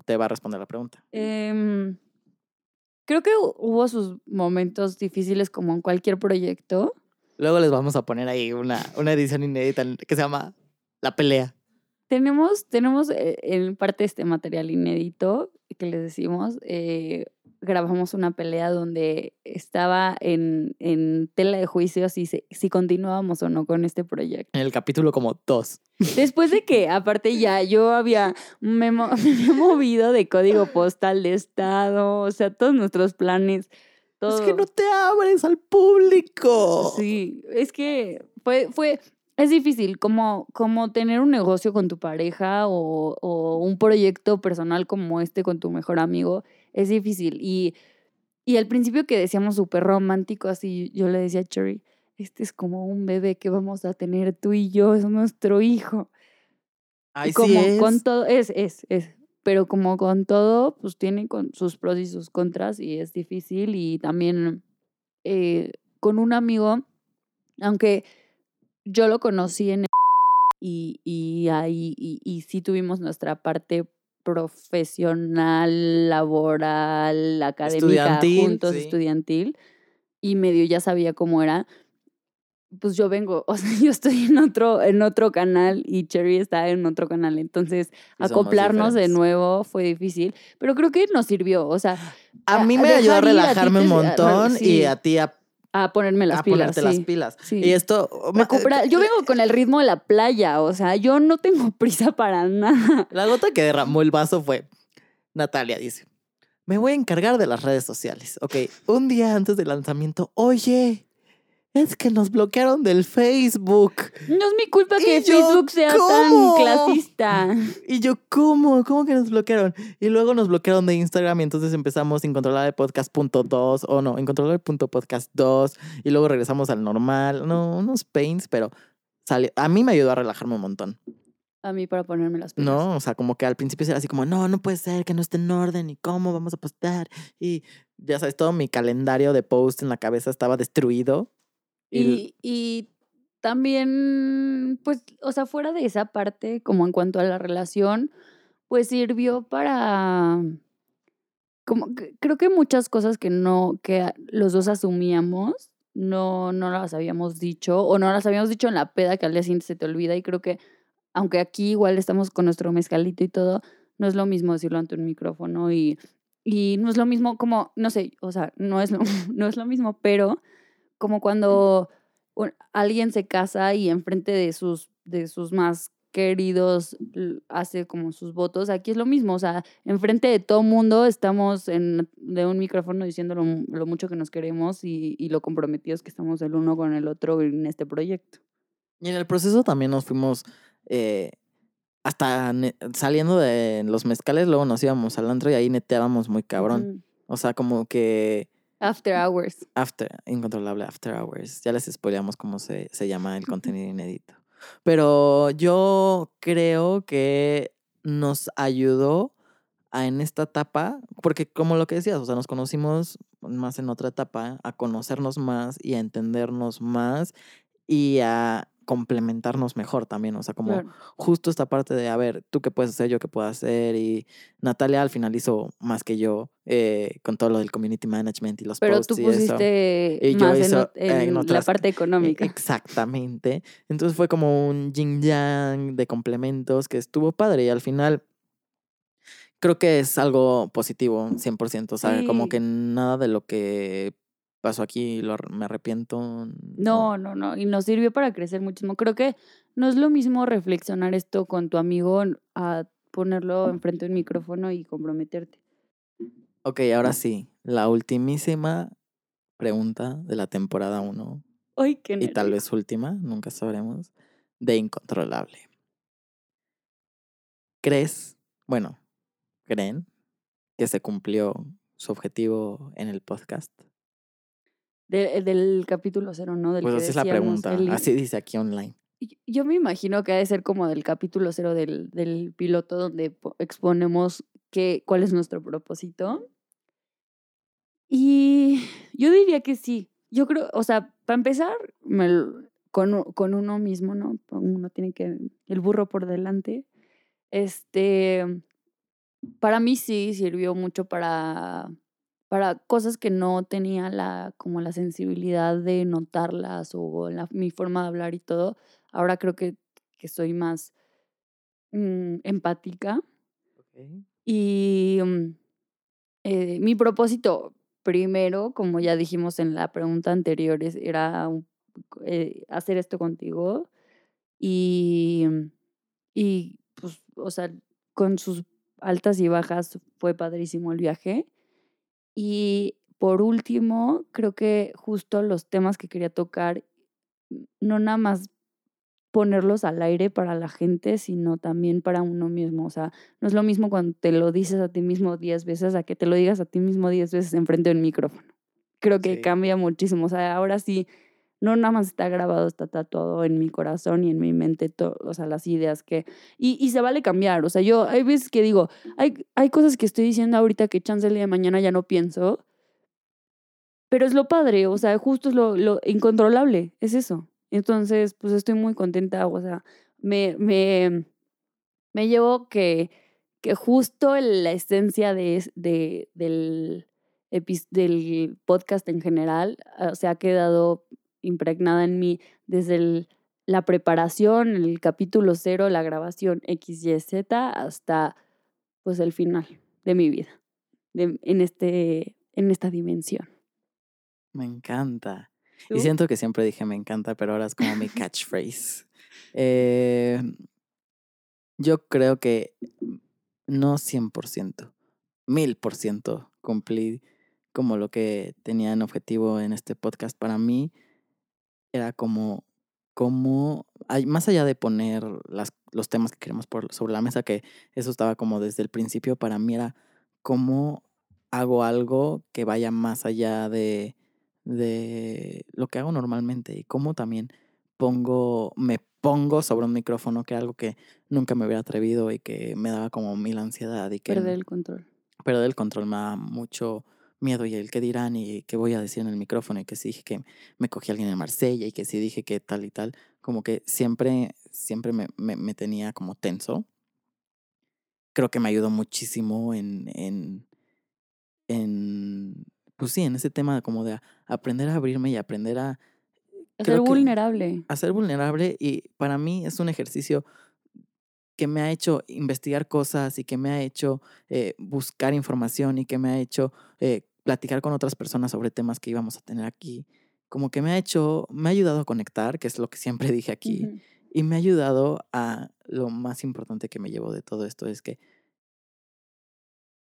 te va a responder la pregunta. Em, creo que hu- hubo sus momentos difíciles como en cualquier proyecto. Luego les vamos a poner ahí una, una edición inédita que se llama La Pelea. Tenemos, tenemos eh, en parte este material inédito que les decimos. eh, grabamos una pelea donde estaba en, en tela de juicio si, si continuábamos o no con este proyecto. En el capítulo como dos. Después de que, aparte ya, yo había, me, me había movido de código postal de estado, o sea, todos nuestros planes. Todo. Es que no te abres al público. Sí, es que fue, fue, es difícil como, como tener un negocio con tu pareja o, o un proyecto personal como este con tu mejor amigo, es difícil. Y, y al principio que decíamos súper romántico, así yo le decía a Cherry, este es como un bebé que vamos a tener tú y yo, es nuestro hijo. Ay, Y como sí es. con todo, es, es, es. Pero como con todo, pues tiene con sus pros y sus contras y es difícil. Y también eh, con un amigo, aunque yo lo conocí en el y, y ahí, y, y sí tuvimos nuestra parte profesional, laboral, académica, Estudiantil, juntos, sí. estudiantil, y medio ya sabía cómo era pues yo vengo, o sea, yo estoy en otro, en otro canal y Cherry está en otro canal. Entonces, acoplarnos de nuevo fue difícil, pero creo que nos sirvió, o sea, A a- mí me ayudó a relajarme un montón sí. y a ti a, a ponerme las a pilas. ponerte las sí, pilas. sí. Y esto... Recuperar- Yo vengo con el ritmo de la playa, o sea, yo no tengo prisa para nada. La gota que derramó el vaso fue Natalia, dice. Me voy a encargar de las redes sociales. Ok, un día antes del lanzamiento, oye, es que nos bloquearon del Facebook. No es mi culpa que yo, Facebook sea ¿cómo? tan clasista. Y yo, ¿cómo? ¿Cómo que nos bloquearon? Y luego nos bloquearon de Instagram y entonces empezamos el podcast punto dos o no, el punto podcast 2 y luego regresamos al normal. No, unos pains, pero salió. A mí me ayudó a relajarme un montón. A mí para ponerme las pilas. No, o sea, como que al principio era así como, no, no puede ser, que no esté en orden y cómo vamos a postar. Y ya sabes, todo mi calendario de post en la cabeza estaba destruido. Y, Y, también, pues, o sea, fuera de esa parte, como en cuanto a la relación, pues sirvió para, como, creo que muchas cosas que no, que los dos asumíamos, no, no las habíamos dicho, o no las habíamos dicho en la peda que al día siguiente se te olvida, y creo que, aunque aquí igual estamos con nuestro mezcalito y todo, no es lo mismo decirlo ante un micrófono y, y no es lo mismo como, no sé, o sea, no es no es lo mismo, pero como cuando alguien se casa y enfrente de sus, de sus más queridos hace como sus votos, aquí es lo mismo, o sea, enfrente de todo mundo estamos en, de un micrófono diciendo lo, mu- lo mucho que nos queremos y, y lo comprometidos que estamos el uno con el otro en este proyecto. y en el proceso también nos fuimos, eh, hasta saliendo de los mezcales, luego nos íbamos al antro y ahí neteábamos muy cabrón. O sea, como que After hours. After, incontrolable After Hours. Ya les spoileamos cómo se, se llama el contenido inédito. Pero yo creo que nos ayudó a en esta etapa, porque como lo que decías, o sea, nos conocimos más en otra etapa, a conocernos más y a entendernos más y a complementarnos mejor también, o sea, como Claro. justo esta parte de, a ver, tú qué puedes hacer, yo qué puedo hacer, y Natalia al final hizo más que yo eh, con todo lo del community management y los Pero posts tú y eso. Y yo en, hizo, eh, en la parte económica. Exactamente. Entonces fue como un yin yang de complementos que estuvo padre y al final creo que es algo positivo, 100%. O sea, como que nada de lo que pasó aquí lo, me arrepiento. No, no, no. Y nos sirvió para crecer muchísimo. Creo que no es lo mismo reflexionar esto con tu amigo a ponerlo enfrente de un micrófono y comprometerte. Ok, ahora sí, la ultimísima pregunta de la temporada 1. Ay, qué y tal vez última, nunca sabremos, de incontrolable. ¿Crees, bueno, creen que se cumplió su objetivo en el podcast? De- del capítulo cero, ¿no? Del Pues que así es la pregunta, el- así dice aquí online. Yo me imagino que ha de ser como del capítulo cero del, del piloto donde po- exponemos qué, cuál es nuestro propósito. Y yo diría que sí. Yo creo, o sea, para empezar, me con, con uno mismo, ¿no? Uno tiene que, el burro por delante. Este, para mí sí sirvió mucho para, para cosas que no tenía la, como la sensibilidad de notarlas o la, mi forma de hablar y todo. Ahora creo que, que soy más mm, empática y mm, eh, mi propósito primero, como ya dijimos en la pregunta anterior, era eh, hacer esto contigo y, mm, y pues, o sea, con sus altas y bajas fue padrísimo el viaje. Y por último, creo que justo los temas que quería tocar, mm, no nada más ponerlos al aire para la gente, sino también para uno mismo. O sea, no es lo mismo cuando te lo dices a ti mismo diez veces a que te lo digas a ti mismo diez veces enfrente de un micrófono. Creo que Sí. cambia muchísimo. O sea, ahora sí, no nada más está grabado, está tatuado en mi corazón y en mi mente, to- o sea, las ideas que... Y, y se vale cambiar. O sea, yo hay veces que digo, hay, hay cosas que estoy diciendo ahorita que chance de mañana ya no pienso, pero es lo padre, o sea, justo es lo, lo incontrolable, es eso. Entonces, pues estoy muy contenta, o sea, me, me, me llevo que, que justo la esencia de, de, del, del podcast en general ah, se ha quedado impregnada en mí desde el- la preparación, el capítulo cero, la grabación XYZ, hasta pues el final de mi vida, de- en, este, en esta dimensión. Me encanta. ¿Tú? Y siento que siempre dije me encanta, pero ahora es como mi catchphrase. Eh, yo creo que no 100%, 1000% cumplí como lo que tenía en objetivo en este podcast. Para mí era como, como más allá de poner las, los temas que queremos por, sobre la mesa, que eso estaba como desde el principio, para mí era cómo hago algo que vaya más allá de, de lo que hago normalmente y cómo también pongo, me pongo sobre un micrófono, que era algo que nunca me hubiera atrevido y que me daba como mil ansiedad y que Perder el control. perder el control me da mucho miedo y el qué dirán y qué voy a decir en el micrófono y que si dije que me cogí a alguien en Marsella y que si dije que tal y tal, como que siempre, siempre me, me, me tenía como tenso. Creo que me ayudó muchísimo en, en, en, pues sí, en ese tema como de aprender a abrirme y aprender a, A ser vulnerable. a ser vulnerable y para mí es un ejercicio que me ha hecho investigar cosas y que me ha hecho eh, buscar información y que me ha hecho eh, platicar con otras personas sobre temas que íbamos a tener aquí. Como que me ha hecho, me ha ayudado a conectar, que es lo que siempre dije aquí, y me ha ayudado a lo más importante que me llevo de todo esto es que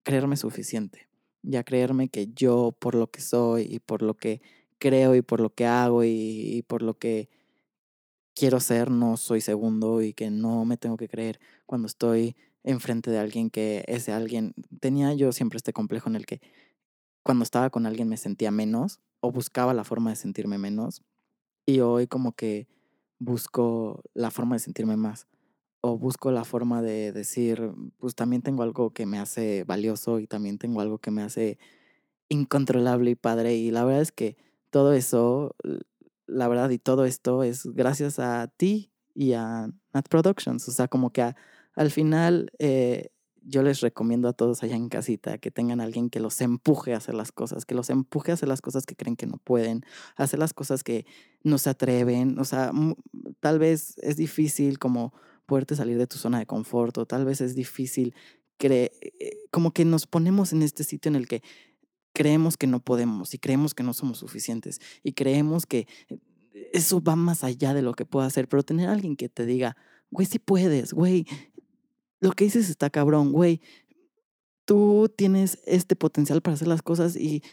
creerme suficiente, ya creerme que yo por lo que soy y por lo que creo y por lo que hago y, y por lo que quiero ser no soy segundo y que no me tengo que creer cuando estoy enfrente de alguien que ese alguien tenía yo siempre este complejo en el que cuando estaba con alguien me sentía menos o buscaba la forma de sentirme menos y hoy como que busco la forma de sentirme más o busco la forma de decir, pues también tengo algo que me hace valioso y también tengo algo que me hace incontrolable y padre. Y la verdad es que todo eso, la verdad, y todo esto es gracias a ti y a Nat Productions. O sea, como que al final eh, yo les recomiendo a todos allá en casita que tengan a alguien que los empuje a hacer las cosas, que los empuje a hacer las cosas que creen que no pueden, a hacer las cosas que no se atreven. O sea, tal vez es difícil como poderte salir de tu zona de confort o tal vez es difícil eh, como que nos ponemos en este sitio en el que creemos que no podemos y creemos que no somos suficientes y creemos que eh, eso va más allá de lo que puedo hacer, pero tener a alguien que te diga, güey, sí puedes, güey, lo que dices está cabrón, güey, tú tienes este potencial para hacer las cosas y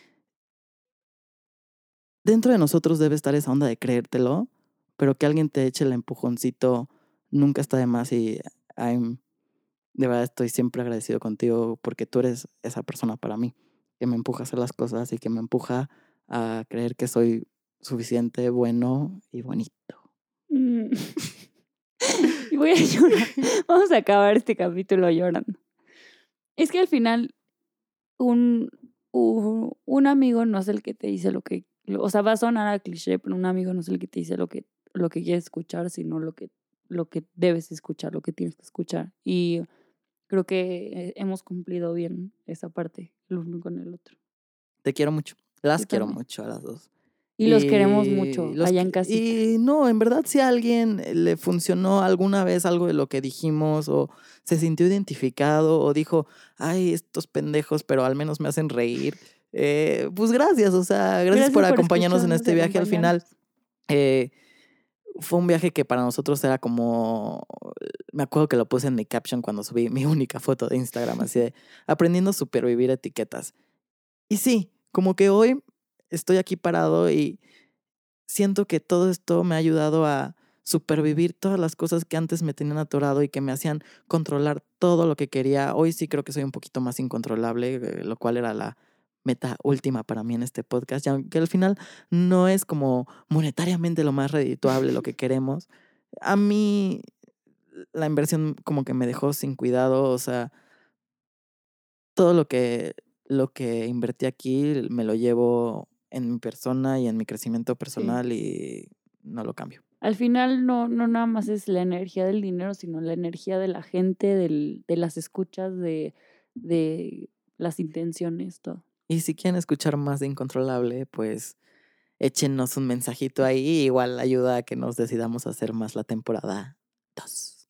dentro de nosotros debe estar esa onda de creértelo, pero que alguien te eche el empujoncito nunca está de más y de verdad estoy siempre agradecido contigo porque tú eres esa persona para mí, que me empuja a hacer las cosas y que me empuja a creer que soy suficiente, bueno y bonito. Mm. y voy a llorar. Vamos a acabar este capítulo llorando. Es que al final, un, un amigo no es el que te dice lo que. O sea, va a sonar a cliché, pero un amigo no es el que te dice lo que, lo que quieres escuchar, sino lo que, lo que debes escuchar, lo que tienes que escuchar. Y creo que eh, hemos cumplido bien esa parte, el uno con el otro. Te quiero mucho. Las Yo quiero también. mucho a las dos. Y los queremos mucho los allá en casa. Y no, en verdad, si a alguien le funcionó alguna vez algo de lo que dijimos, o se sintió identificado, o dijo, ay, estos pendejos, pero al menos me hacen reír, eh, pues gracias, o sea, gracias, Gracias por por acompañarnos en este viaje. Al final, eh, fue un viaje que para nosotros era como, me acuerdo que lo puse en mi caption cuando subí mi única foto de Instagram, así de aprendiendo a supervivir etiquetas. Y sí, como que hoy estoy aquí parado y siento que todo esto me ha ayudado a supervivir todas las cosas que antes me tenían atorado y que me hacían controlar todo lo que quería. Hoy sí creo que soy un poquito más incontrolable, eh, lo cual era la meta última para mí en este podcast, y aunque al final no es como monetariamente lo más redituable lo que queremos, a mí la inversión como que me dejó sin cuidado, o sea, todo lo que lo que invertí aquí me lo llevo en mi persona y en mi crecimiento personal y no lo cambio. Al final no, no nada más es la energía del dinero, sino la energía de la gente, del, de las escuchas, de, de las intenciones, todo. Y si quieren escuchar más de Incontrolable, pues échenos un mensajito ahí, igual ayuda a que nos decidamos a hacer más la temporada 2.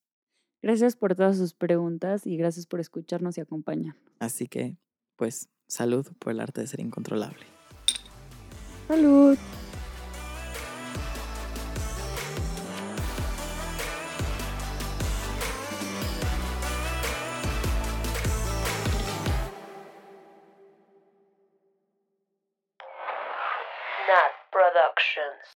Gracias por todas sus preguntas y gracias por escucharnos y acompañar. Así que, pues, salud por el arte de ser incontrolable. Salud.